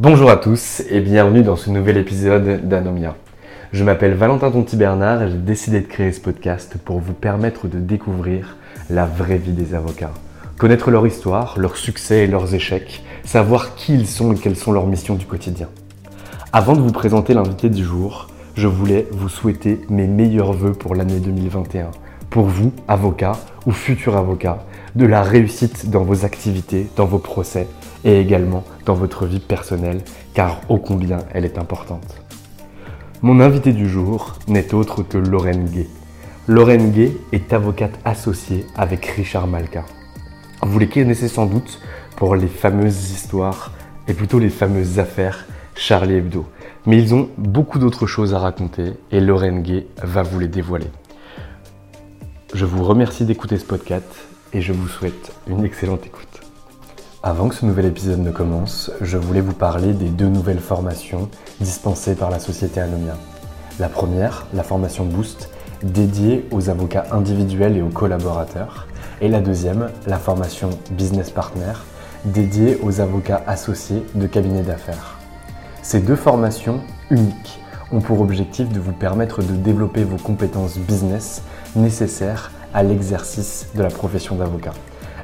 Bonjour à tous et bienvenue dans ce nouvel épisode d'Anomia. Je m'appelle Valentin Tonti Bernard et j'ai décidé de créer ce podcast pour vous permettre de découvrir la vraie vie des avocats. Connaître leur histoire, leurs succès et leurs échecs, savoir qui ils sont et quelles sont leurs missions du quotidien. Avant de vous présenter l'invité du jour, je voulais vous souhaiter mes meilleurs voeux pour l'année 2021. Pour vous, avocats ou futurs avocats, de la réussite dans vos activités, dans vos procès et également dans votre vie personnelle, car ô combien elle est importante. Mon invité du jour n'est autre que Lorraine Gay. Lorraine Gay est avocate associée avec Richard Malka. Vous les connaissez sans doute pour les fameuses histoires et plutôt les fameuses affaires Charlie Hebdo. Mais ils ont beaucoup d'autres choses à raconter et Lorraine Gay va vous les dévoiler. Je vous remercie d'écouter ce podcast et je vous souhaite une excellente écoute. Avant que ce nouvel épisode ne commence, je voulais vous parler des deux nouvelles formations dispensées par la société Anomia. La première, la formation Boost, dédiée aux avocats individuels et aux collaborateurs. Et la deuxième, la formation Business Partner, dédiée aux avocats associés de cabinets d'affaires. Ces deux formations uniques ont pour objectif de vous permettre de développer vos compétences business nécessaires à l'exercice de la profession d'avocat.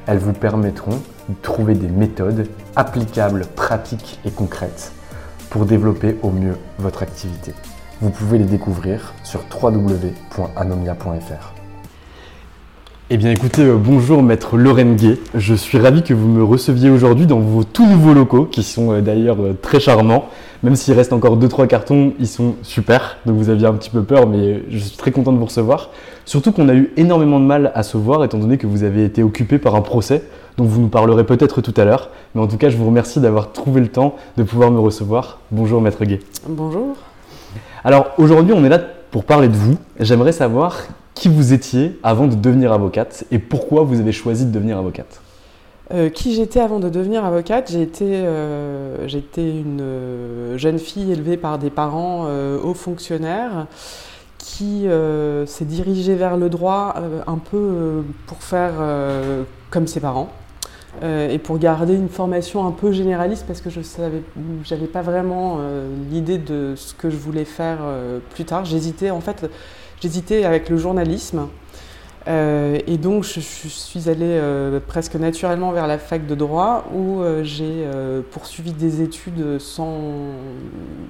Elles vous permettront trouver des méthodes applicables, pratiques et concrètes pour développer au mieux votre activité. Vous pouvez les découvrir sur www.anomia.fr. Eh bien écoutez, euh, bonjour maître Lorraine Gay. Je suis ravi que vous me receviez aujourd'hui dans vos tout nouveaux locaux qui sont euh, d'ailleurs euh, très charmants. Même s'il reste encore 2-3 cartons, ils sont super. Donc vous aviez un petit peu peur, mais je suis très content de vous recevoir. Surtout qu'on a eu énormément de mal à se voir étant donné que vous avez été occupé par un procès dont vous nous parlerez peut-être tout à l'heure. Mais en tout cas, je vous remercie d'avoir trouvé le temps de pouvoir me recevoir. Bonjour maître Gay. Bonjour. Alors aujourd'hui, on est là pour parler de vous. J'aimerais savoir qui vous étiez avant de devenir avocate et pourquoi vous avez choisi de devenir avocate. Euh, qui j'étais avant de devenir avocate? J'ai été, euh, une euh, jeune fille élevée par des parents hauts fonctionnaires qui s'est dirigée vers le droit un peu pour faire comme ses parents. Et pour garder une formation un peu généraliste parce que je savais, j'avais pas vraiment l'idée de ce que je voulais faire plus tard. J'hésitais en fait, J'hésitais avec le journalisme. Euh, et donc, je, suis allée euh, presque naturellement vers la fac de droit où euh, j'ai poursuivi des études sans,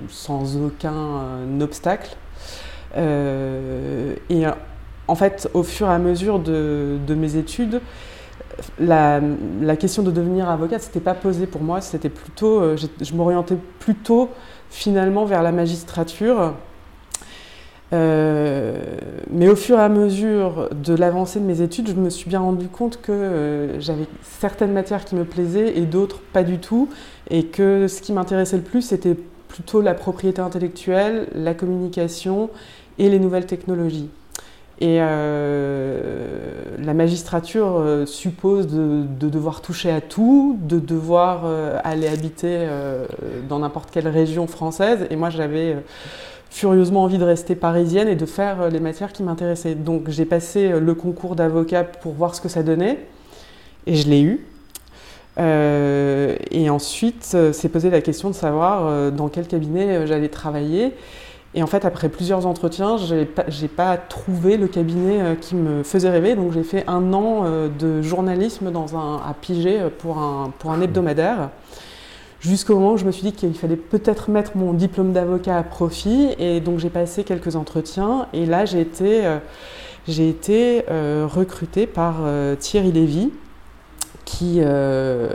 sans aucun obstacle. et en fait, au fur et à mesure de mes études, la, question de devenir avocate, c'était pas posé pour moi. C'était plutôt, je, je m'orientais plutôt finalement vers la magistrature euh, mais au fur et à mesure de l'avancée de mes études, je me suis bien rendu compte que euh, j'avais certaines matières qui me plaisaient et d'autres pas du tout, et que ce qui m'intéressait le plus, c'était plutôt la propriété intellectuelle, la communication et les nouvelles technologies. Et la magistrature suppose de, devoir toucher à tout, de devoir aller habiter dans n'importe quelle région française. Et moi, j'avais furieusement envie de rester parisienne et de faire les matières qui m'intéressaient. Donc j'ai passé le concours d'avocat pour voir ce que ça donnait, et je l'ai eu. Euh, et ensuite, euh, s'est posé la question de savoir euh, dans quel cabinet j'allais travailler. Et en fait, après plusieurs entretiens, je n'ai pas, pas, trouvé le cabinet qui me faisait rêver. Donc j'ai fait un an de journalisme dans un, à Piger pour un, pour un hebdomadaire. Jusqu'au moment où je me suis dit qu'il fallait peut-être mettre mon diplôme d'avocat à profit. Et donc j'ai passé quelques entretiens. Et là, j'ai été, j'ai été recrutée par Thierry Lévy, qui, euh,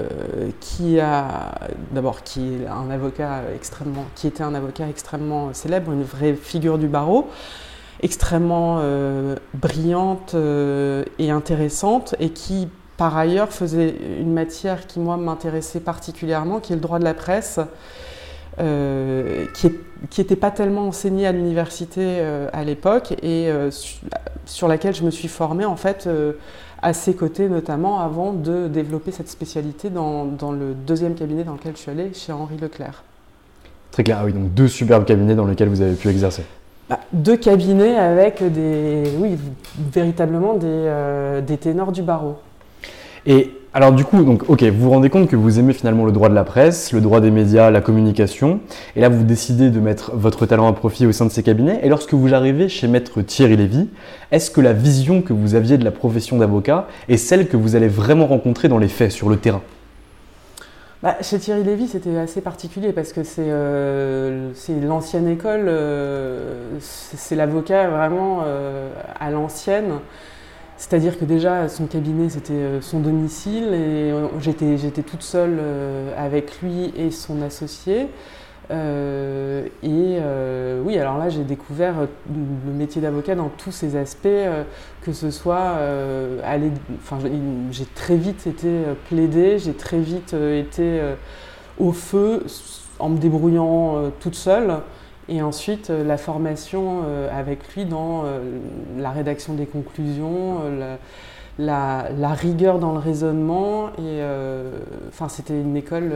qui a d'abord qui est un avocat extrêmement, qui était un avocat extrêmement célèbre, une vraie figure du barreau, extrêmement euh, brillante euh, et intéressante, et qui par ailleurs faisait une matière qui moi m'intéressait particulièrement, qui est le droit de la presse. qui n'était pas tellement enseignée à l'université à l'époque et sur laquelle je me suis formée en fait à ses côtés notamment avant de développer cette spécialité dans, le deuxième cabinet dans lequel je suis allée, chez Henri Leclerc. Très clair, ah oui, donc deux superbes cabinets dans lesquels vous avez pu exercer. Bah, deux cabinets avec des, oui, véritablement des, euh, des ténors du barreau. Et alors du coup, donc, ok, vous vous rendez compte que vous aimez finalement le droit de la presse, le droit des médias, la communication, et là vous décidez de mettre votre talent à profit au sein de ces cabinets, et lorsque vous arrivez chez maître Thierry Lévy, est-ce que la vision que vous aviez de la profession d'avocat est celle que vous allez vraiment rencontrer dans les faits, sur le terrain? Bah, chez Thierry Lévy, c'était assez particulier parce que c'est euh, l'ancienne école, euh, c'est l'avocat vraiment euh, à l'ancienne. C'est-à-dire que déjà, son cabinet, c'était euh, son domicile et euh, j'étais, j'étais toute seule euh, avec lui et son associé. et oui, alors là, j'ai découvert le métier d'avocat dans tous ses aspects, que ce soit aller. Enfin, j'ai très vite été plaidée, j'ai très vite été au feu en me débrouillant toute seule. Et ensuite, euh, la formation euh, avec lui dans euh, la rédaction des conclusions, la, rigueur dans le raisonnement. Et c'était une école.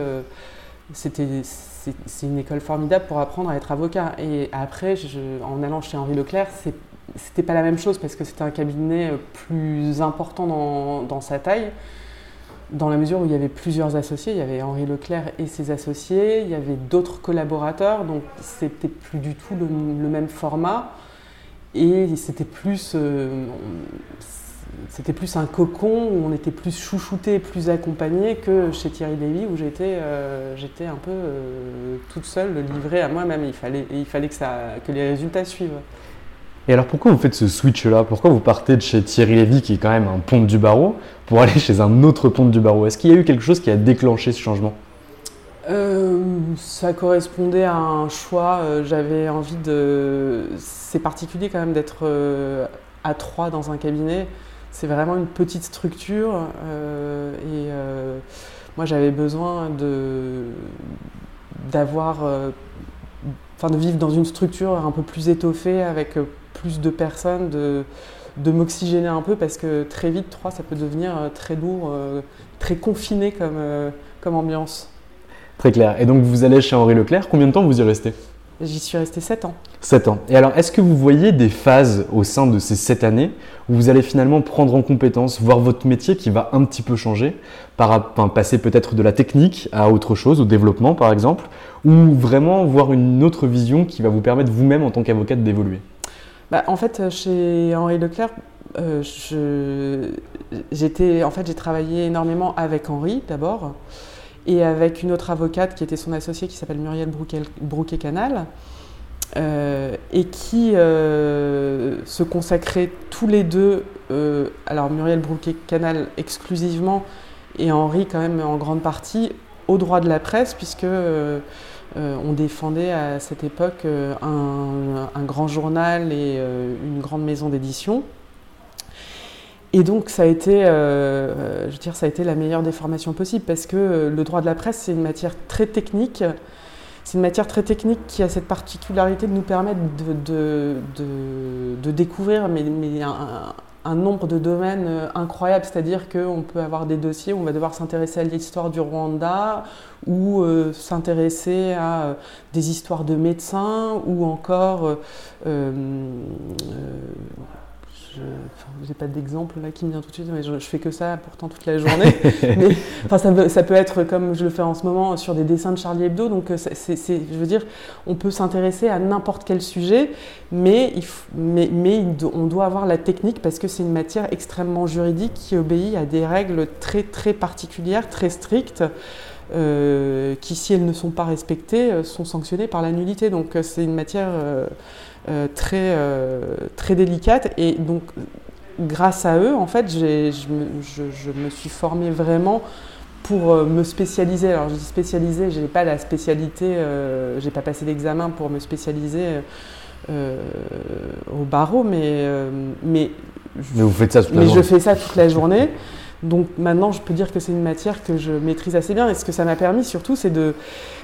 c'était c'est une école formidable pour apprendre à être avocat. Et après, en allant chez Henri Leclerc, c'était pas la même chose parce que c'était un cabinet plus important dans, dans sa taille dans la mesure où il y avait plusieurs associés, il y avait Henri Leclerc et ses associés, il y avait d'autres collaborateurs, donc c'était plus du tout le, même format et c'était plus, euh, c'était plus un cocon où on était plus chouchouté, plus accompagné que chez Thierry Lévy où j'étais, euh, j'étais un peu euh, toute seule, livrée à moi-même. Il fallait, il fallait que, ça, que les résultats suivent. Et alors pourquoi vous faites ce switch-là? Pourquoi vous partez de chez Thierry Lévy, qui est quand même un ponte du barreau, pour aller chez un autre ponte du barreau? Est-ce qu'il y a eu quelque chose qui a déclenché ce changement? Euh, ça correspondait à un choix. Euh, j'avais envie de. C'est particulier quand même d'être euh, à trois dans un cabinet. C'est vraiment une petite structure et moi j'avais besoin de d'avoir, enfin de vivre dans une structure un peu plus étoffée avec plus de personnes, de, de m'oxygéner un peu parce que très vite, 3, ça peut devenir euh, très lourd, euh, très confiné comme, euh, comme ambiance. Très clair. Et donc vous allez chez Henri Leclerc, combien de temps vous y restez? J'y suis resté 7 ans. 7 ans. Et alors, est-ce que vous voyez des phases au sein de ces 7 années où vous allez finalement prendre en compétence, voir votre métier qui va un petit peu changer, par, passer peut-être de la technique à autre chose, au développement par exemple, ou vraiment voir une autre vision qui va vous permettre vous-même en tant qu'avocat d'évoluer? Bah, en fait, chez Henri Leclerc, euh, j'étais, en fait, j'ai travaillé énormément avec Henri d'abord et avec une autre avocate qui était son associée qui s'appelle Muriel Brouquet-Canal euh, et qui euh, se consacraient tous les deux, alors Muriel Brouquet-Canal exclusivement et Henri quand même en grande partie, au droit de la presse puisque euh, on défendait à cette époque euh, un, grand journal et euh, une grande maison d'édition. Et donc ça a été, je ça a été la meilleure des possibles parce que le droit de la presse c'est une matière très technique. c'est une matière très technique qui a cette particularité de nous permettre de, découvrir nombre de domaines euh, incroyables. C'est-à-dire qu'on peut avoir des dossiers où on va devoir s'intéresser à l'histoire du Rwanda ou euh, s'intéresser à euh, des histoires de médecins ou encore je n'ai pas d'exemple là qui me vient tout de suite, mais je, fais que ça pourtant toute la journée. mais, enfin, ça, ça, peut être comme je le fais en ce moment sur des dessins de Charlie Hebdo. Donc, euh, c'est, je veux dire, on peut s'intéresser à n'importe quel sujet, mais, il mais, mais on doit avoir la technique parce que c'est une matière extrêmement juridique qui obéit à des règles très très particulières, très strictes. Euh, qui, si elles ne sont pas respectées, euh, sont sanctionnées par la nullité. Donc c'est une matière euh, très, euh, très délicate. Et donc, grâce à eux, en fait, je, me suis formée vraiment pour euh, me spécialiser. Alors, je dis spécialiser, je n'ai pas la spécialité, je n'ai pas passé l'examen pour me spécialiser au barreau, mais, mais, vous faites ça toute mais je fais ça toute la journée. Donc maintenant, je peux dire que c'est une matière que je maîtrise assez bien. Et ce que ça m'a permis surtout, c'est de,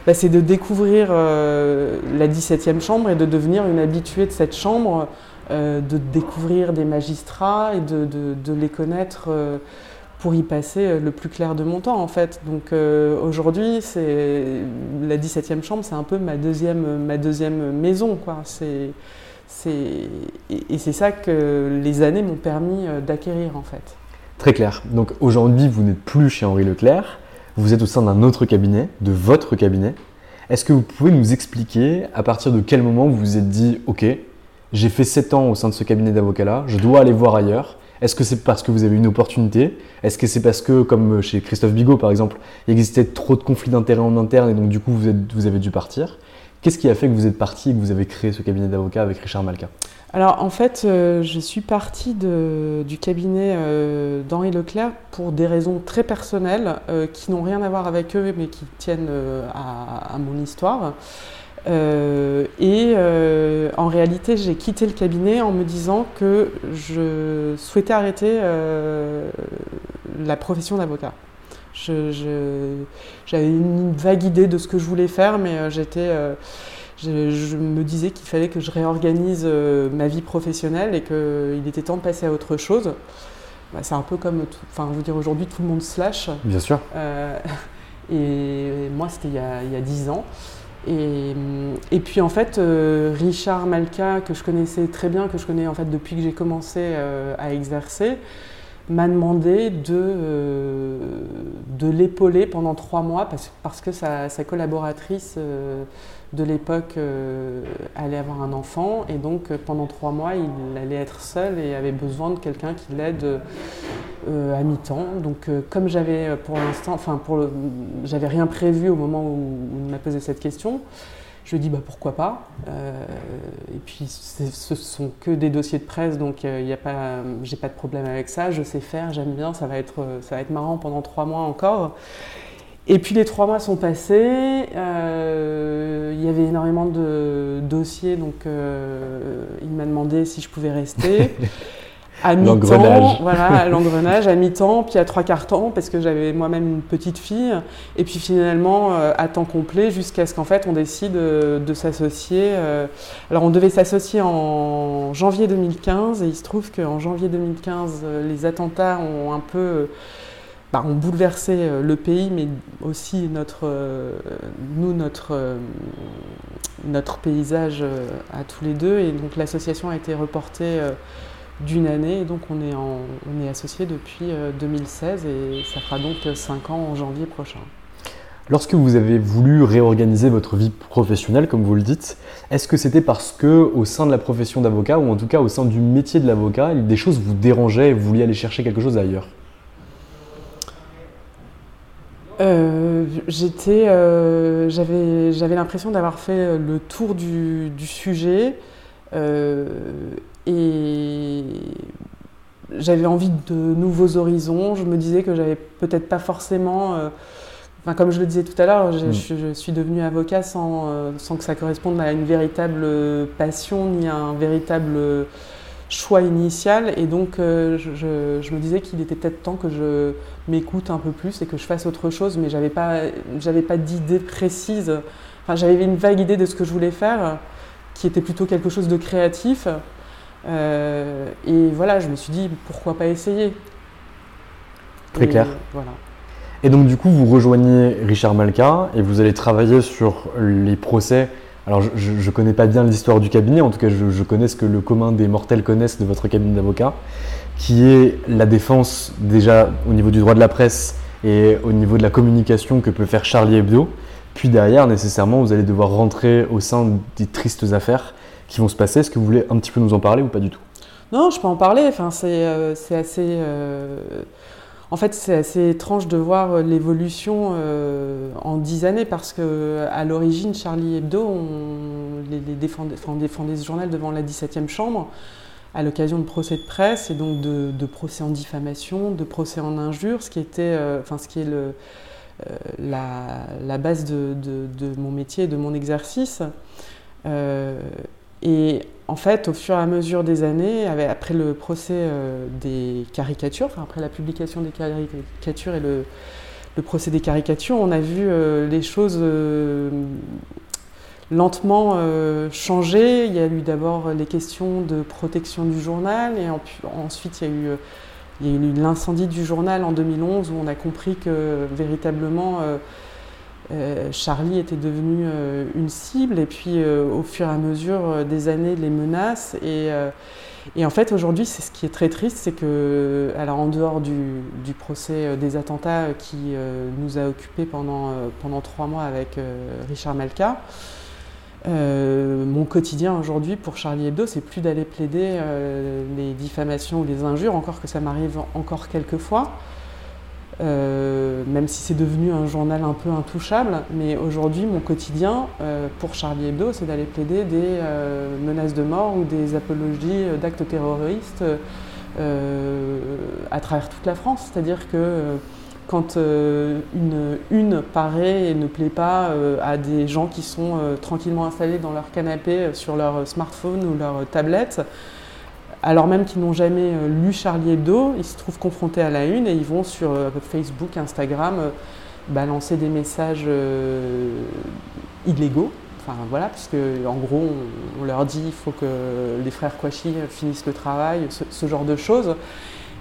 bah, de découvrir euh, la 17e chambre et de devenir une habituée de cette chambre, euh, de découvrir des magistrats et de, de, les connaître euh, pour y passer le plus clair de mon temps en fait. Donc aujourd'hui, c'est la 17e chambre, c'est un peu ma deuxième, ma deuxième maison. Quoi. Et c'est ça que les années m'ont permis d'acquérir en fait. Très clair. Donc aujourd'hui, vous n'êtes plus chez Henri Leclerc, vous êtes au sein d'un autre cabinet, de votre cabinet. Est-ce que vous pouvez nous expliquer à partir de quel moment vous vous êtes dit, OK, j'ai fait 7 ans au sein de ce cabinet d'avocat-là, je dois aller voir ailleurs. Est-ce que c'est parce que vous avez une opportunité? Est-ce que c'est parce que, comme chez Christophe Bigot par exemple, il existait trop de conflits d'intérêts en interne et donc du coup vous, avez dû partir? Qu'est-ce qui a fait que vous êtes parti et que vous avez créé ce cabinet d'avocat avec Richard Malka? Alors en fait, euh, je suis partie du cabinet euh, d'Henri Leclerc pour des raisons très personnelles euh, qui n'ont rien à voir avec eux mais qui tiennent à, mon histoire. et en réalité, j'ai quitté le cabinet en me disant que je souhaitais arrêter la profession d'avocat. J'avais une vague idée de ce que je voulais faire, mais j'étais je, me disais qu'il fallait que je réorganise euh, ma vie professionnelle et qu'il était temps de passer à autre chose. Bah, c'est un peu comme, enfin, je veux dire, aujourd'hui, tout le monde slash. Bien sûr. Euh, et, moi, c'était il, y a dix ans. Et, et, puis en fait, euh, Richard Malka, que je connaissais très bien, que je connais en fait depuis que j'ai commencé à exercer, m'a demandé de, de l'épauler pendant trois mois parce, parce que sa, sa collaboratrice de l'époque euh, allait avoir un enfant et donc euh, pendant trois mois il allait être seul et avait besoin de quelqu'un qui l'aide euh, à mi-temps. Donc comme j'avais pour l'instant, enfin pour j'avais rien prévu au moment où, il m'a posé cette question, je lui ai dit bah pourquoi pas. et puis ce sont que des dossiers de presse donc il n'y a pas, j'ai pas de problème avec ça. Je sais faire, j'aime bien, ça va être ça va être marrant pendant trois mois encore. Et puis les trois mois sont passés, euh, il y avait énormément de dossiers, donc euh, il m'a demandé si je pouvais rester. À mi-temps, voilà, l'engrenage, à mi-temps, puis à trois quarts temps, parce que j'avais moi-même une petite fille, et puis finalement euh, à temps complet, jusqu'à ce qu'en fait on décide de s'associer. alors on devait s'associer en janvier 2015, et il se trouve qu'en janvier 2015, les attentats ont un peu bah, ont bouleversé euh, le pays, mais aussi notre, euh, nous, notre, euh, notre paysage à tous les deux. Et donc l'association a été reportée d'une année, et donc on est, en, on est associé depuis 2016, et ça fera donc 5 ans en janvier prochain. Lorsque vous avez voulu réorganiser votre vie professionnelle, comme vous le dites, est-ce que c'était parce que au sein de la profession d'avocat, ou en tout cas au sein du métier de l'avocat, des choses vous dérangeaient et vous vouliez aller chercher quelque chose ailleurs? Euh, j'étais, euh, j'avais, j'avais l'impression d'avoir fait le tour du, du sujet euh, et j'avais envie de nouveaux horizons. Je me disais que j'avais peut-être pas forcément, enfin, comme je le disais tout à l'heure, je, mm. je, suis devenue avocat sans, sans, que ça corresponde à une véritable passion ni à un véritable choix initial. Et donc, je, je, me disais qu'il était peut-être temps que je m'écoute un peu plus et que je fasse autre chose, mais j'avais pas, j'avais pas d'idée précise. Enfin, j'avais une vague idée de ce que je voulais faire, qui était plutôt quelque chose de créatif. et voilà, je me suis dit pourquoi pas essayer? Très clair. Voilà. Et donc du coup, vous rejoignez Richard Malka et vous allez travailler sur les procès. Alors je ne connais pas bien l'histoire du cabinet, en tout cas je, connais ce que le commun des mortels connaissent de votre cabinet d'avocat, qui est la défense déjà au niveau du droit de la presse et au niveau de la communication que peut faire Charlie Hebdo. Puis derrière, nécessairement, vous allez devoir rentrer au sein des tristes affaires qui vont se passer. Est-ce que vous voulez un petit peu nous en parler ou pas du tout? Non, je peux en parler. Enfin, c'est euh, assez... Euh, en fait, c'est assez étrange de voir euh, l'évolution euh, en dix années parce que à l'origine, Charlie Hebdo, on défendait, ce journal devant la 17e chambre à l'occasion de procès de presse et donc de, procès en diffamation, de procès en injure, ce qui était, euh, enfin, ce qui est la, base de, mon métier et de mon exercice. Et en fait, au fur et à mesure des années, après le procès euh, des caricatures, après la publication des caricatures et le, procès des caricatures, on a vu euh, les choses euh, lentement changer. Il y a eu d'abord les questions de protection du journal et ensuite il y a eu, il y a eu l'incendie du journal en 2011 où on a compris que véritablement Charlie était devenu euh, une cible et puis euh, au fur et à mesure des années les menaces et, en fait aujourd'hui c'est ce qui est très triste c'est que alors en dehors du, procès des attentats qui nous a occupés pendant, pendant trois mois avec Richard Malka mon quotidien aujourd'hui pour Charlie Hebdo, c'est plus d'aller plaider les diffamations ou les injures, encore que ça m'arrive encore quelques fois. Euh, même si c'est devenu un journal un peu intouchable. Mais aujourd'hui, mon quotidien euh, pour Charlie Hebdo, c'est d'aller plaider des euh, menaces de mort ou des apologies d'actes terroristes à travers toute la France. C'est-à-dire que quand une une paraît et ne plaît pas à des gens qui sont tranquillement installés dans leur canapé sur leur smartphone ou leur tablette, alors même qu'ils n'ont jamais euh, lu Charlie Hebdo, ils se trouvent confrontés à la une et ils vont sur euh, Facebook, Instagram euh, balancer des messages illégaux. Enfin voilà, puisque en gros on, leur dit il faut que les frères Kouachi finissent le travail, ce, genre de choses.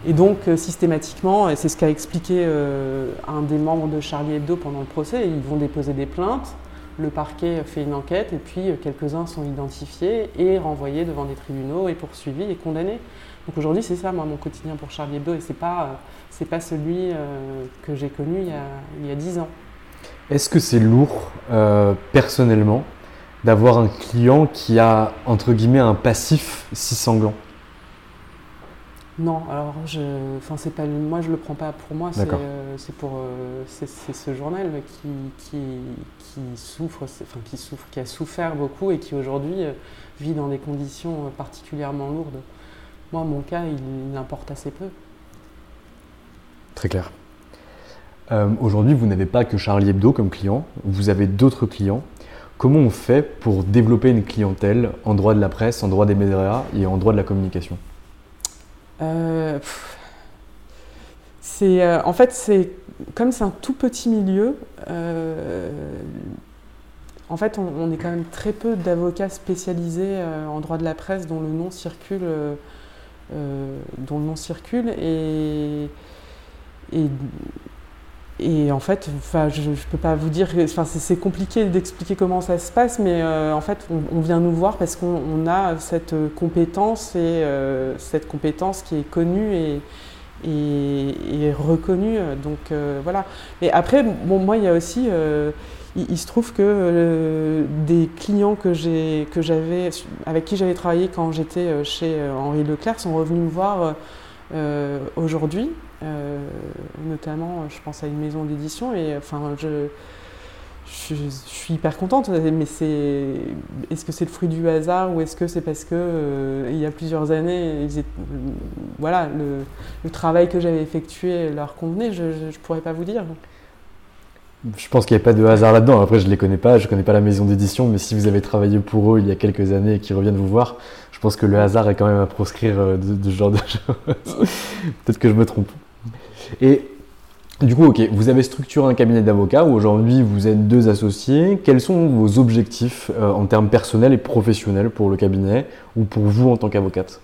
Et donc systématiquement, et c'est ce qu'a expliqué un des membres de Charlie Hebdo pendant le procès, ils vont déposer des plaintes le parquet fait une enquête et puis euh, quelques-uns sont identifiés et renvoyés devant des tribunaux et poursuivis et condamnés. Donc aujourd'hui, c'est ça, moi, mon quotidien pour Charlie Hebdo et c'est pas, euh, c'est pas celui euh, que j'ai connu il y a dix ans. Est-ce que c'est lourd, personnellement, d'avoir un client qui a, entre guillemets, un passif si sanglant? Non, alors je, enfin c'est pas, moi je le prends pas pour moi, c'est euh, pour, euh, c'est ce journal qui, qui, souffre, enfin qui souffre, qui a souffert beaucoup et qui aujourd'hui euh, vit dans des conditions particulièrement lourdes. Moi, mon cas, il, importe assez peu. Très clair. aujourd'hui, vous n'avez pas que Charlie Hebdo comme client, vous avez d'autres clients. Comment on fait pour développer une clientèle en droit de la presse, en droit des médias et en droit de la communication? C'est, euh, en fait, c'est comme c'est un tout petit milieu. Euh, en fait, on, est quand même très peu d'avocats spécialisés en droit de la presse dont le nom circule, dont le nom circule et et en fait, je ne peux pas vous dire, c'est compliqué d'expliquer comment ça se passe, mais euh, en fait, on, vient nous voir parce qu'on a cette compétence et euh, cette compétence qui est connue et, et, reconnue. Donc euh, voilà. Mais après, bon, moi, il y a aussi, il, se trouve que des clients que avec qui j'avais travaillé quand j'étais chez Henri Leclerc sont revenus me voir aujourd'hui euh, notamment, je pense à une maison d'édition et enfin, je, suis hyper contente, mais c'est est-ce que c'est le fruit du hasard ou est-ce que c'est parce que euh, il y a plusieurs années, voilà, le, travail que j'avais effectué leur convenait, je ne pourrais pas vous dire. Je pense qu'il n'y a pas de hasard là-dedans. Après, je ne les connais pas, je ne connais pas la maison d'édition, mais si vous avez travaillé pour eux il y a quelques années et qu'ils reviennent vous voir, je pense que le hasard est quand même à proscrire de, ce genre de choses. Peut-être que je me trompe. Et du coup, ok, vous avez structuré un cabinet d'avocats où aujourd'hui vous êtes deux associés. Quels sont vos objectifs en termes personnels et professionnels pour le cabinet ou pour vous en tant qu'avocate?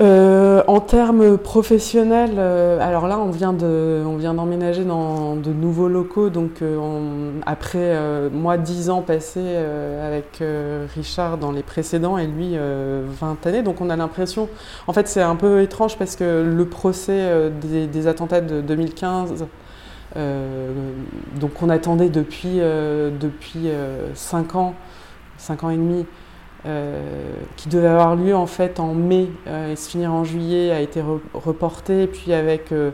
Euh, en termes professionnels, euh, alors là, on vient de, on vient d'emménager dans de nouveaux locaux. Donc, euh, après moi, 10 ans passés avec Richard dans les précédents et lui 20 années. Donc, on a l'impression, en fait, c'est un peu étrange parce que le procès des, attentats de 2015, donc on attendait depuis depuis 5 ans, 5 ans et demi. Euh, qui devait avoir lieu en fait en mai euh, et se finir en juillet a été reporté. Puis avec, euh,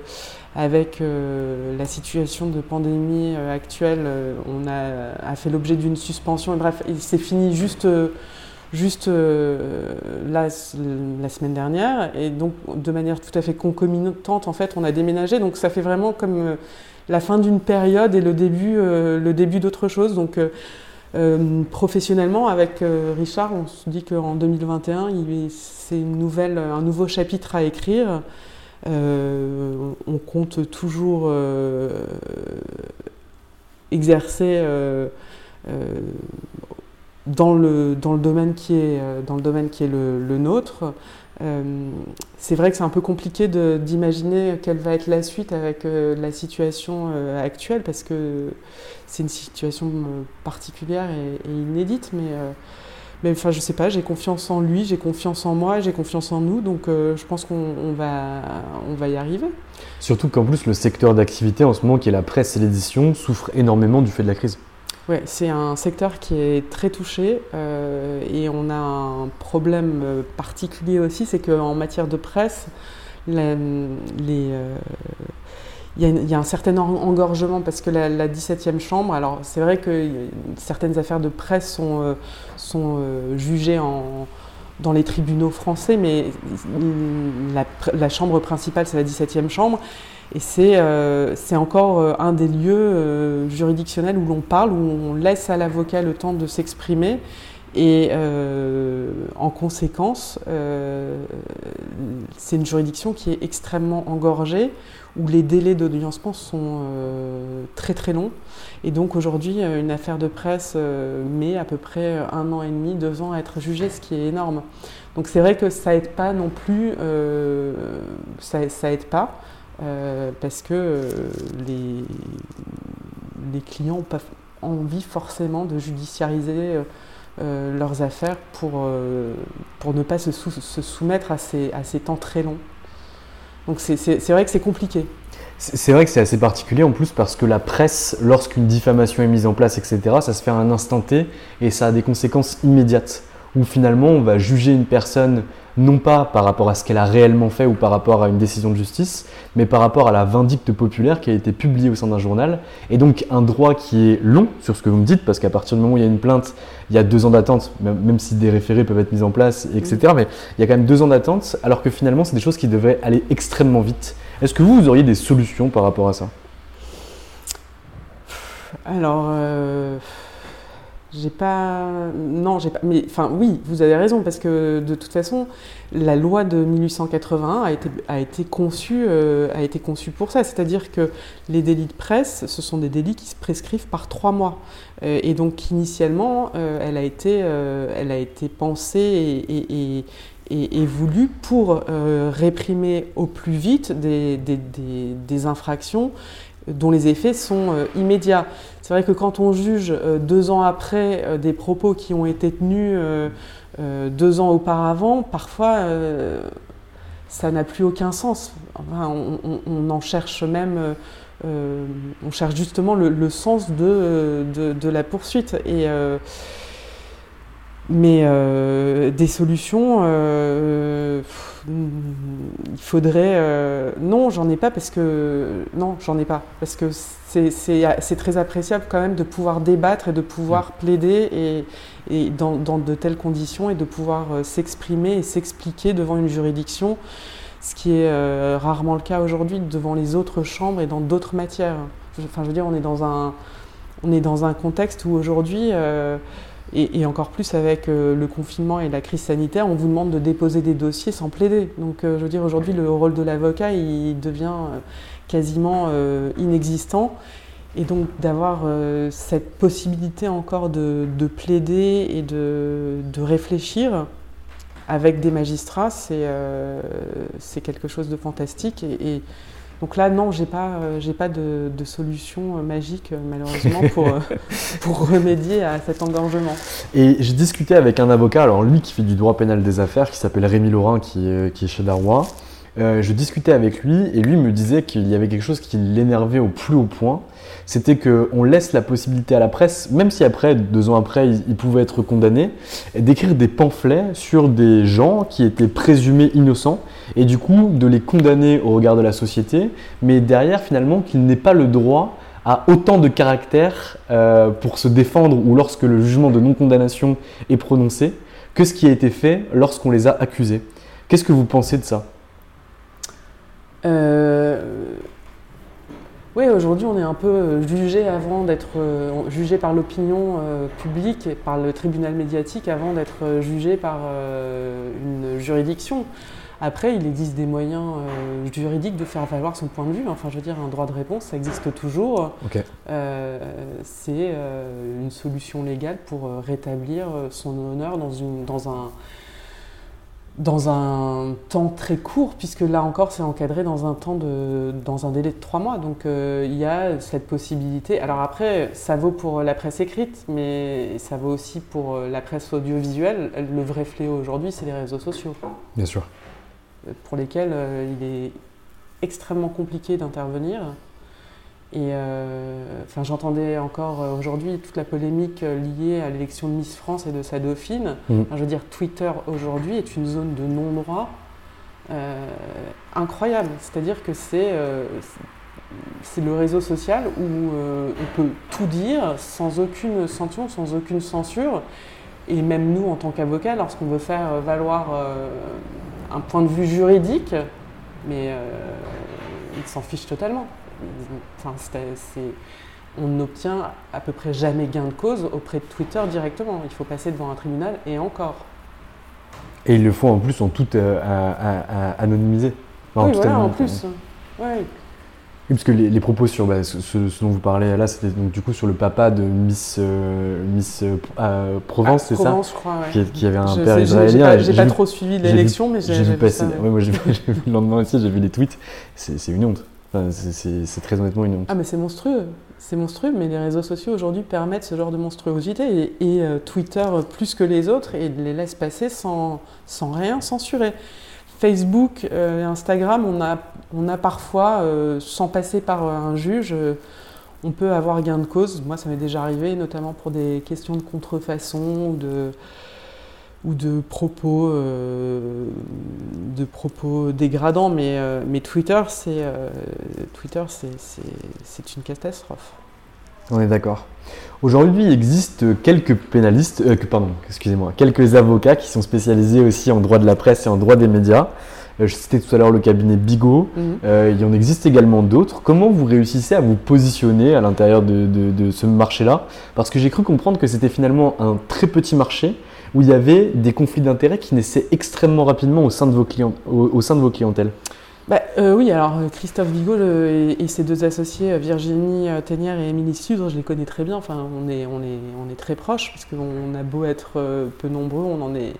avec la situation de pandémie actuelle, on a, a fait l'objet d'une suspension. Bref, il s'est fini juste, juste la, la, semaine dernière. Et donc de manière tout à fait concomitante, en fait, on a déménagé. Donc ça fait vraiment comme la fin d'une période et le début, le début d'autre chose. Donc euh, professionnellement, avec euh, Richard, on se dit qu'en 2021, c'est un nouveau chapitre à écrire. Euh, on compte toujours exercer dans, le, dans, le, domaine qui est, dans le domaine qui est le, nôtre. C'est vrai que c'est un peu compliqué d'imaginer quelle va être la suite avec la situation actuelle parce que c'est une situation euh, particulière et, inédite, mais, euh, mais enfin, je sais pas, j'ai confiance en lui, j'ai confiance en moi, j'ai confiance en nous, donc euh, je pense qu'on va, on va y arriver. Surtout qu'en plus, le secteur d'activité en ce moment, qui est la presse et l'édition, souffre énormément du fait de la crise. Oui, c'est un secteur qui est très touché et on a un problème particulier aussi, c'est qu'en matière de presse, les, il y, a un certain engorgement parce que la, 17e chambre, alors c'est vrai que certaines affaires de presse sont, euh, euh, jugées dans les tribunaux français, mais la, chambre principale, c'est la 17e chambre. Et c'est euh, encore un des lieux juridictionnels où l'on parle, où on laisse à l'avocat le temps de s'exprimer. Et en conséquence, c'est une juridiction qui est extrêmement engorgée, où les délais d'audiencement sont euh, très très longs. Et donc aujourd'hui, euh, une affaire de presse euh, met à peu près un an et demi, deux ans à être jugée, ce qui est énorme. Donc c'est vrai que ça aide pas non plus, ça, ça aide pas, parce que les, les clients ont pas envie forcément de judiciariser leurs affaires pour, pour ne pas se, se soumettre à ces, à ces temps très longs. Donc c'est vrai que c'est compliqué. C'est vrai que c'est assez particulier en plus parce que la presse, lorsqu'une diffamation est mise en place, etc., ça se fait à un instant T et ça a des conséquences immédiates. Où finalement on va juger une personne non pas par rapport à ce qu'elle a réellement fait ou par rapport à une décision de justice, mais par rapport à la vindicte populaire qui a été publiée au sein d'un journal. Et donc un droit qui est long sur ce que vous me dites, parce qu'à partir du moment où il y a une plainte, il y a deux ans d'attente, même si des référés peuvent être mis en place, etc. Mais il y a quand même deux ans d'attente, alors que finalement c'est des choses qui devraient aller extrêmement vite. Est-ce que vous, vous auriez des solutions par rapport à ça? Alors... Euh, j'ai pas. Non, j'ai pas. Mais enfin, oui, vous avez raison, parce que de toute façon, la loi de 1881 a été, a été, conçue, euh, a été conçue pour ça. C'est-à-dire que les délits de presse, ce sont des délits qui se prescrivent par trois mois. Euh, et donc, initialement, euh, elle, a été, elle a été pensée et, et, et, voulue pour réprimer au plus vite des, des, des, des infractions dont les effets sont immédiats. C'est vrai que quand on juge euh, deux ans après euh, des propos qui ont été tenus euh, deux ans auparavant, parfois ça n'a plus aucun sens. on, en cherche même, on cherche justement le, sens de, de, la poursuite. Et, mais des solutions, il faudrait. Euh, non, j'en ai pas parce que. Non, j'en ai pas. Parce que c'est très appréciable quand même de pouvoir débattre et de pouvoir mm. plaider et, et dans, dans, de telles conditions et de pouvoir euh, s'exprimer et s'expliquer devant une juridiction, ce qui est euh, rarement le cas aujourd'hui devant les autres chambres et dans d'autres matières. Enfin, je veux dire, on est dans un, on est dans un contexte où aujourd'hui. Et, encore plus avec le confinement et la crise sanitaire, on vous demande de déposer des dossiers sans plaider. Donc je veux dire, aujourd'hui, le rôle de l'avocat, il devient quasiment inexistant. Et donc d'avoir cette possibilité encore de, plaider et de, réfléchir avec des magistrats, c'est quelque chose de fantastique. Donc là, non, j'ai pas, euh, j'ai pas de, solution euh, magique, euh, malheureusement, pour, pour remédier à cet engorgement. Et j'ai discuté avec un avocat, alors lui qui fait du droit pénal des affaires, qui s'appelle Rémi Laurin, qui, qui est chez Darrois. Je discutais avec lui et lui me disait qu'il y avait quelque chose qui l'énervait au plus haut point c'était qu'on laisse la possibilité à la presse, même si après, deux ans après, ils, pouvaient être condamnés, d'écrire des pamphlets sur des gens qui étaient présumés innocents et du coup de les condamner au regard de la société, mais derrière finalement qu'ils n'aient pas le droit à autant de caractère euh, pour se défendre ou lorsque le jugement de non-condamnation est prononcé que ce qui a été fait lorsqu'on les a accusés. Qu'est-ce que vous pensez de ça? euh, oui, aujourd'hui, on est un peu euh, jugé avant d'être euh, jugé par l'opinion euh, publique et par le tribunal médiatique avant d'être jugé par une juridiction. Après, il existe des moyens juridiques de faire valoir son point de vue. Enfin, je veux dire, un droit de réponse, ça existe toujours. c'est une solution légale pour rétablir son honneur dans, une, dans un dans un temps très court, puisque là encore c'est encadré dans un temps de, dans un délai de trois mois. Donc euh, il y a cette possibilité. Alors après, ça vaut pour la presse écrite, mais ça vaut aussi pour euh, la presse audiovisuelle. Le vrai fléau aujourd'hui, c'est les réseaux sociaux. Bien sûr. Pour lesquels euh, il est extrêmement compliqué d'intervenir. Et euh, enfin, j'entendais encore euh, aujourd'hui toute la polémique euh, liée à l'élection de Miss France et de sa dauphine. Mm. je veux dire, Twitter aujourd'hui est une zone de non-droit incroyable. C'est-à-dire que c'est c'est le réseau social où on peut tout dire sans aucune sanction, sans aucune censure. Et même nous, en tant qu'avocats, lorsqu'on veut faire valoir un point de vue juridique, mais ils s'en fichent totalement on n'obtient à peu près jamais gain de cause auprès de Twitter directement. Il faut passer devant un tribunal et encore. Et ils le font en plus en tout euh, anonymisé. oui, voilà, en plus. Oui, parce que les, propos sur bah, ce, dont vous parlez là, c'était donc du coup sur le papa de Miss, euh, Miss euh, Provence, ah, c'est ça je crois, qui, avait un père israélien. J'ai pas, pas trop suivi l'élection, mais j'ai vu, passer. moi, j'ai vu le lendemain aussi, j'ai vu les tweets. C'est une honte c'est très honnêtement une. Ah mais c'est monstrueux, c'est monstrueux, mais les réseaux sociaux aujourd'hui permettent ce genre de monstruosité et, euh, Twitter plus que les autres et les laisse passer sans, rien censurer. Facebook euh, et Instagram, on a, on a parfois, euh, sans passer par un juge, on peut avoir gain de cause. Moi, ça m'est déjà arrivé, notamment pour des questions de contrefaçon ou de ou de propos, euh, de propos dégradants, mais, euh, mais Twitter, c'est euh, Twitter, c'est une catastrophe. On est d'accord. Aujourd'hui, il existe quelques pénalistes, pardon, excusez-moi, quelques avocats qui sont spécialisés aussi en droit de la presse et en droit des médias. je citais tout à l'heure le cabinet Bigot. Mhm. il y en existe également d'autres. Comment vous réussissez à vous positionner à l'intérieur de, de ce marché-là? Parce que j'ai cru comprendre que c'était finalement un très petit marché où il y avait des conflits d'intérêts qui naissaient extrêmement rapidement au sein de vos, clients, au, sein de vos clientèles bah, euh, oui, alors euh, Christophe Vigo et, ses deux associés, euh, Virginie Ténière et Émilie Sudre, je les connais très bien. Enfin, on est, on est, on est très proches parce qu'on a beau être peu nombreux, on en est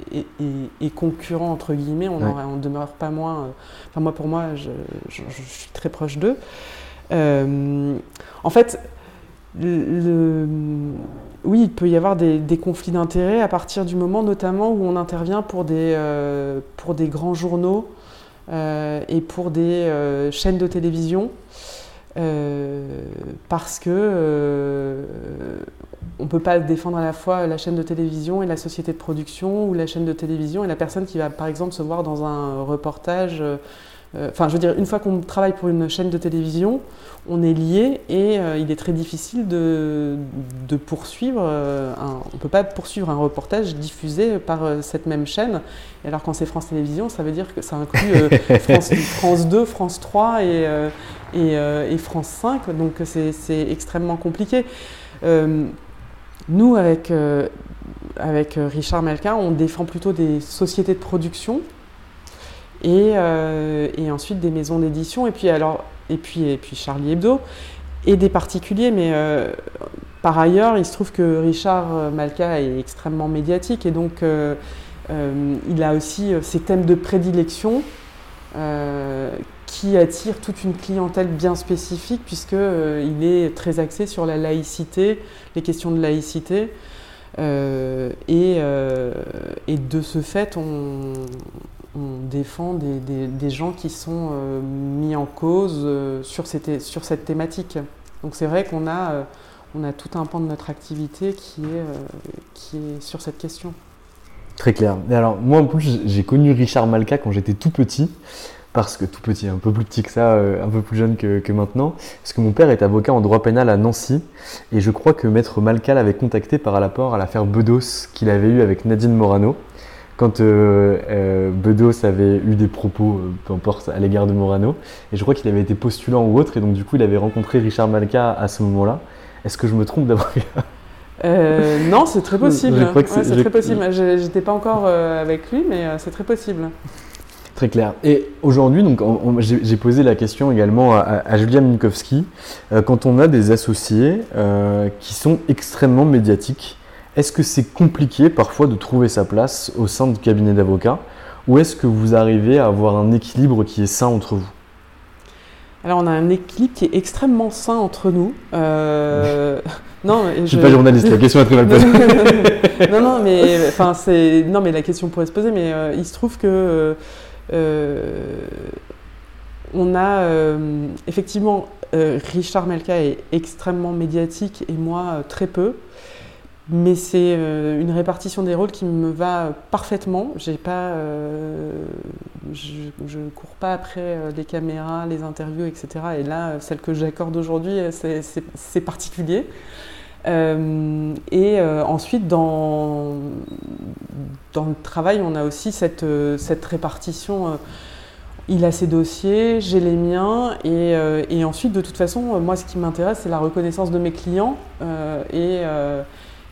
et, concurrents entre guillemets, on ne demeure pas moins. enfin, moi, pour moi, je, je suis très proche d'eux. en fait, le, oui, il peut y avoir des, conflits d'intérêts à partir du moment notamment où on intervient pour des, euh, pour des grands journaux euh, et pour des euh, chaînes de télévision. parce que on ne peut pas défendre à la fois la chaîne de télévision et la société de production ou la chaîne de télévision et la personne qui va par exemple se voir dans un reportage enfin, je veux dire, une fois qu'on travaille pour une chaîne de télévision, on est lié et euh, il est très difficile de, poursuivre. Euh, on ne peut pas poursuivre un reportage diffusé par cette même chaîne. Et alors, quand c'est France Télévisions, ça veut dire que ça inclut France, 2, France 3 et, et, France 5. Donc, c'est extrêmement compliqué. nous, avec avec Richard Malka, on défend plutôt des sociétés de production et, et ensuite des maisons d'édition. Et puis, alors, et puis, et puis Charlie Hebdo et des particuliers, mais par ailleurs, il se trouve que Richard Malka est extrêmement médiatique et donc euh, il a aussi euh, ses thèmes de prédilection euh, qui attirent toute une clientèle bien spécifique puisqu'il est très axé sur la laïcité, les questions de laïcité. et, de ce fait, on, défend des, gens qui sont mis en cause sur, sur, cette thématique. Donc c'est vrai qu'on a, on a tout un pan de notre activité qui est, sur cette question. Très clair. Et alors, moi, en plus, j'ai connu Richard Malka quand j'étais tout petit. Parce que tout petit, un peu plus petit que ça, euh, un peu plus jeune que, maintenant. Parce que mon père est avocat en droit pénal à Nancy. Et je crois que Maître Malka l'avait contacté par rapport à l'affaire Bedos qu'il avait eu avec Nadine Morano. Quand euh, euh, Bedos avait eu des propos, peu importe, à l'égard de Morano. Et je crois qu'il avait été postulant ou autre. Et donc, du coup, il avait rencontré Richard Malka à ce moment-là. Est-ce que je me trompe d'avoir euh, non, c'est très possible. c'est très possible. J'étais pas encore euh, avec lui, mais euh, c'est très possible. Très clair. Et aujourd'hui, donc, j'ai posé la question également à, à Julia Minkowski. quand on a des associés qui sont extrêmement médiatiques, est-ce que c'est compliqué parfois de trouver sa place au sein du cabinet d'avocats ou est-ce que vous arrivez à avoir un équilibre qui est sain entre vous? Alors on a un équilibre qui est extrêmement sain entre nous. Euh... non, je ne suis pas journaliste, la question est très mal posée. non, non, mais enfin c'est non, mais la question pourrait se poser, mais euh, il se trouve que euh, on a effectivement Richard Melka est extrêmement médiatique et moi très peu. Mais c'est euh, une répartition des rôles qui me va parfaitement. J'ai pas, euh, je ne cours pas après euh, les caméras, les interviews, etc. Et là, celle que j'accorde aujourd'hui, c'est particulier. et ensuite, dans, dans le travail, on a aussi cette, cette répartition. il a ses dossiers, j'ai les miens, et, et, ensuite, de toute façon, moi, ce qui m'intéresse, c'est la reconnaissance de mes clients. et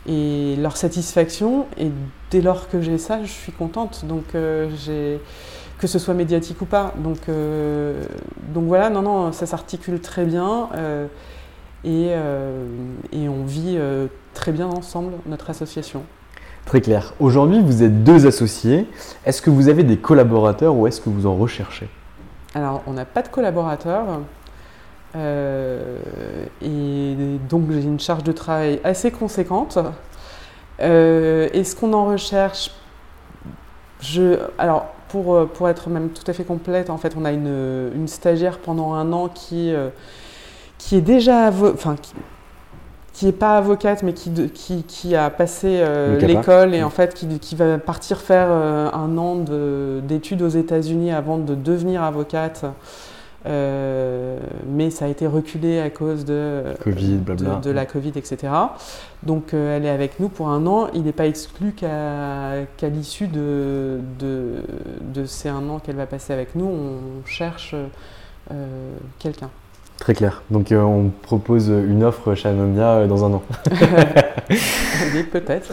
et leur satisfaction. Et dès lors que j'ai ça, je suis contente. Donc, euh, que ce soit médiatique ou pas. Donc, euh, donc voilà, non, non, ça s'articule très bien. Euh, et, et, on vit très bien ensemble, notre association. Très clair. Aujourd'hui, vous êtes deux associés. Est-ce que vous avez des collaborateurs ou est-ce que vous en recherchez? Alors, on n'a pas de collaborateurs. Euh, et donc j'ai une charge de travail assez conséquente. Euh, Est-ce qu'on en recherche je, Alors, pour, pour, être même tout à fait complète, en fait, on a une, une stagiaire pendant un an qui, euh, qui est déjà, enfin, qui, qui n'est pas avocate, mais qui, qui, qui a passé euh, l'école et en fait qui, qui va partir faire un an d'études aux États-Unis avant de devenir avocate. Euh, mais ça a été reculé à cause de, de, la Covid, etc. Donc euh, elle est avec nous pour un an. Il n'est pas exclu qu'à l'issue de, de, ces un an qu'elle va passer avec nous, on cherche euh, quelqu'un. Très clair. Donc euh, on propose une offre chez Anomia euh, dans un an. peut-être.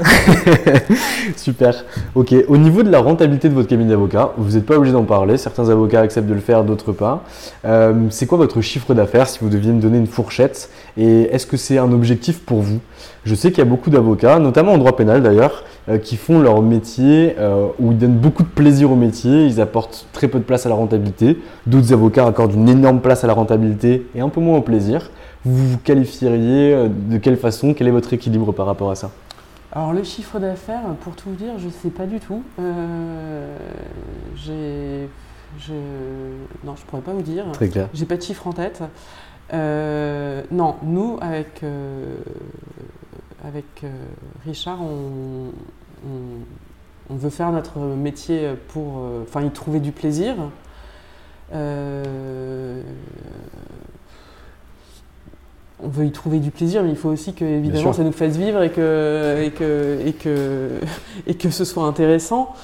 Super. Ok. Au niveau de la rentabilité de votre cabinet d'avocat, vous n'êtes pas obligé d'en parler. Certains avocats acceptent de le faire, d'autres pas. Euh, c'est quoi votre chiffre d'affaires si vous deviez me donner une fourchette? Et est-ce que c'est un objectif pour vous? Je sais qu'il y a beaucoup d'avocats, notamment en droit pénal d'ailleurs, qui font leur métier, euh, où ils donnent beaucoup de plaisir au métier, ils apportent très peu de place à la rentabilité. D'autres avocats accordent une énorme place à la rentabilité et un peu moins au plaisir. Vous vous qualifieriez euh, de quelle façon? Quel est votre équilibre par rapport à ça? Alors le chiffre d'affaires, pour tout vous dire, je ne sais pas du tout. j'ai, je, non, je pourrais pas vous dire. Très clair. J'ai pas de chiffre en tête. non, nous avec avec euh, Richard, on, veut faire notre métier pour euh, enfin, y trouver du plaisir. Euh, on veut y trouver du plaisir, mais il faut aussi que évidemment ça nous fasse vivre et que, et que, et que, et que ce soit intéressant.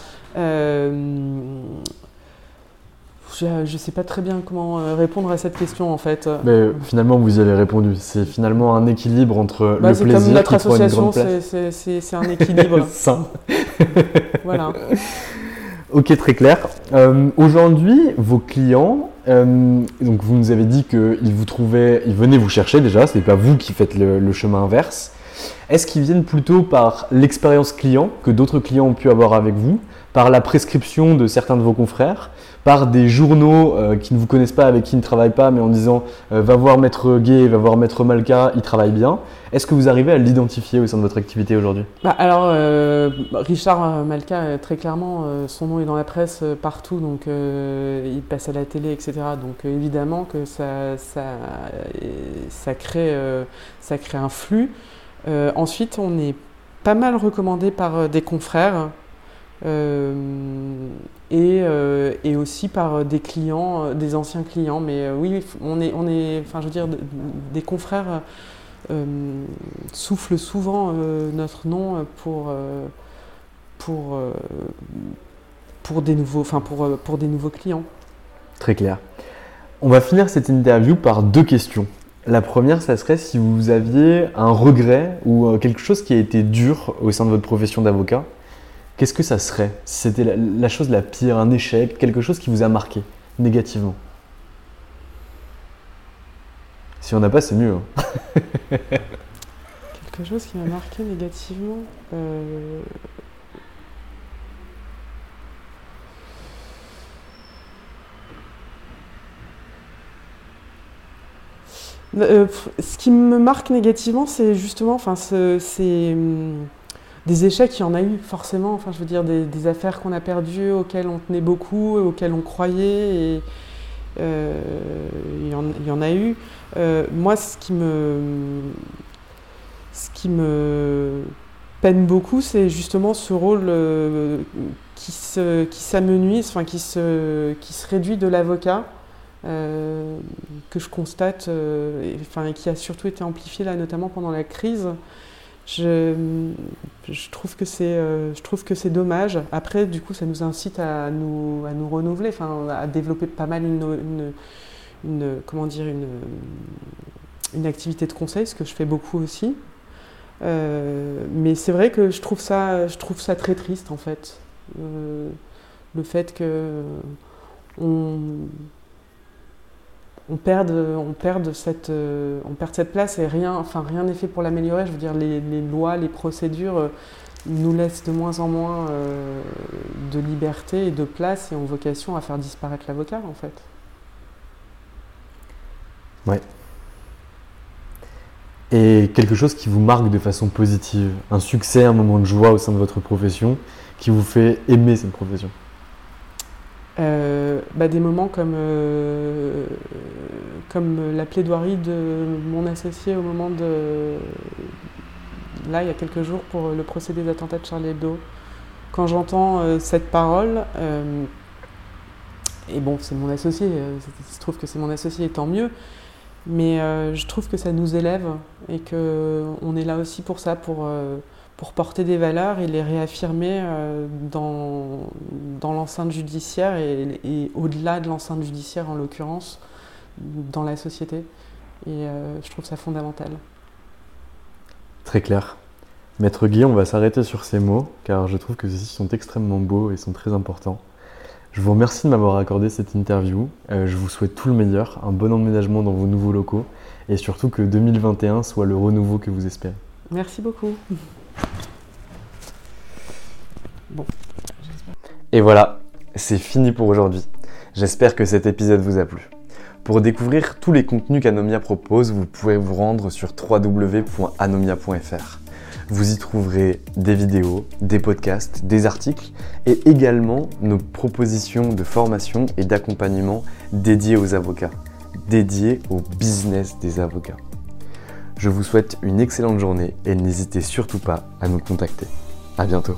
Je ne sais pas très bien comment euh, répondre à cette question en fait. Mais finalement, vous y avez répondu. C'est finalement un équilibre entre bah, le plaisir comme notre association, c'est- c'est c'est un équilibre. Sain. voilà. Ok, très clair. Euh, Aujourd'hui, vos clients, euh, donc vous nous avez dit qu'ils vous trouvaient, ils venaient vous chercher déjà, ce n'est pas vous qui faites le, le chemin inverse. Est-ce qu'ils viennent plutôt par l'expérience client que d'autres clients ont pu avoir avec vous, par la prescription de certains de vos confrères, par des journaux euh, qui ne vous connaissent pas, avec qui ne travaillent pas, mais en disant euh, va voir Maître Gay, va voir Maître Malka, ils travaillent bien. Est-ce que vous arrivez à l'identifier au sein de votre activité aujourd'hui? Bah, alors, euh, Richard Malka, très clairement, son nom est dans la presse partout, donc il passe à la télé, etc. Donc évidemment que ça, ça, ça, crée, ça crée un flux. Ensuite, on est pas mal recommandé par des confrères et, euh, et aussi par euh, des clients, euh, des anciens clients. Mais euh, oui, on est, on est, enfin, je veux dire, de- des confrères euh, soufflent souvent euh, notre nom pour, euh, pour, euh, pour, des nouveaux, enfin, pour, euh, pour des nouveaux clients. Très clair. On va finir cette interview par deux questions. La première, ça serait si vous aviez un regret ou euh, quelque chose qui a été dur au sein de votre profession d'avocat, qu'est-ce que ça serait Si c'était la, chose la pire, un échec, quelque chose qui vous a marqué négativement? Si on n'a pas, c'est mieux. hein. Quelque chose qui m'a marqué négativement. euh, Euh, pff, ce qui me marque négativement, c'est justement, enfin, ce- c'est hum, des échecs, il y en a eu forcément. Enfin, je veux dire, des, affaires qu'on a perdues, auxquelles on tenait beaucoup, auxquelles on croyait, et euh, il, y en, a eu. Euh, moi, ce qui me, ce qui me peine beaucoup, c'est justement ce rôle euh, qui qui s'amenuise, enfin, qui se, qui se réduit de l'avocat. que je constate, et, enfin, qui a surtout été amplifié là, notamment pendant la crise. Je, trouve que c'est, euh, je trouve que c'est dommage. Après, du coup, ça nous incite à nous, à nous renouveler, enfin, à développer pas mal une, comment dire, une, une activité de conseil, ce que je fais beaucoup aussi. Euh, mais c'est vrai que je trouve ça, je trouve ça très triste en fait, Euh, le fait que euh, on perd cette place et rien, n'est fait pour l'améliorer. Je veux dire, les, lois, les procédures euh, nous laissent de moins en moins euh, de liberté et de place et ont vocation à faire disparaître l'avocat en fait. Et quelque chose qui vous marque de façon positive, un succès, un moment de joie au sein de votre profession, qui vous fait aimer cette profession? Euh, bah, des moments comme, euh, comme la plaidoirie de mon associé au moment de. Là, il y a quelques jours, pour le procès des attentats de Charlie Hebdo. Quand j'entends euh, cette parole, et bon, c'est mon associé, il se trouve que c'est mon associé, tant mieux, mais je trouve que ça nous élève et qu'on est là aussi pour ça, pour. Pour porter des valeurs et les réaffirmer euh, dans, dans l'enceinte judiciaire et, et au-delà de l'enceinte judiciaire en l'occurrence, dans la société. Et euh, je trouve ça fondamental. Très clair. Maître Guy, on va s'arrêter sur ces mots, car je trouve que ceux-ci sont extrêmement beaux et sont très importants. Je vous remercie de m'avoir accordé cette interview. Euh, je vous souhaite tout le meilleur, un bon emménagement dans vos nouveaux locaux, et surtout que 2021 soit le renouveau que vous espérez. Merci beaucoup. Et voilà, c'est fini pour aujourd'hui. J'espère que cet épisode vous a plu. Pour découvrir tous les contenus qu'Anomia propose, vous pouvez vous rendre sur www.anomia.fr. Vous y trouverez des vidéos, des podcasts, des articles et également nos propositions de formation et d'accompagnement dédiées aux avocats, dédiées au business des avocats. Je vous souhaite une excellente journée et n'hésitez surtout pas à nous contacter. À bientôt.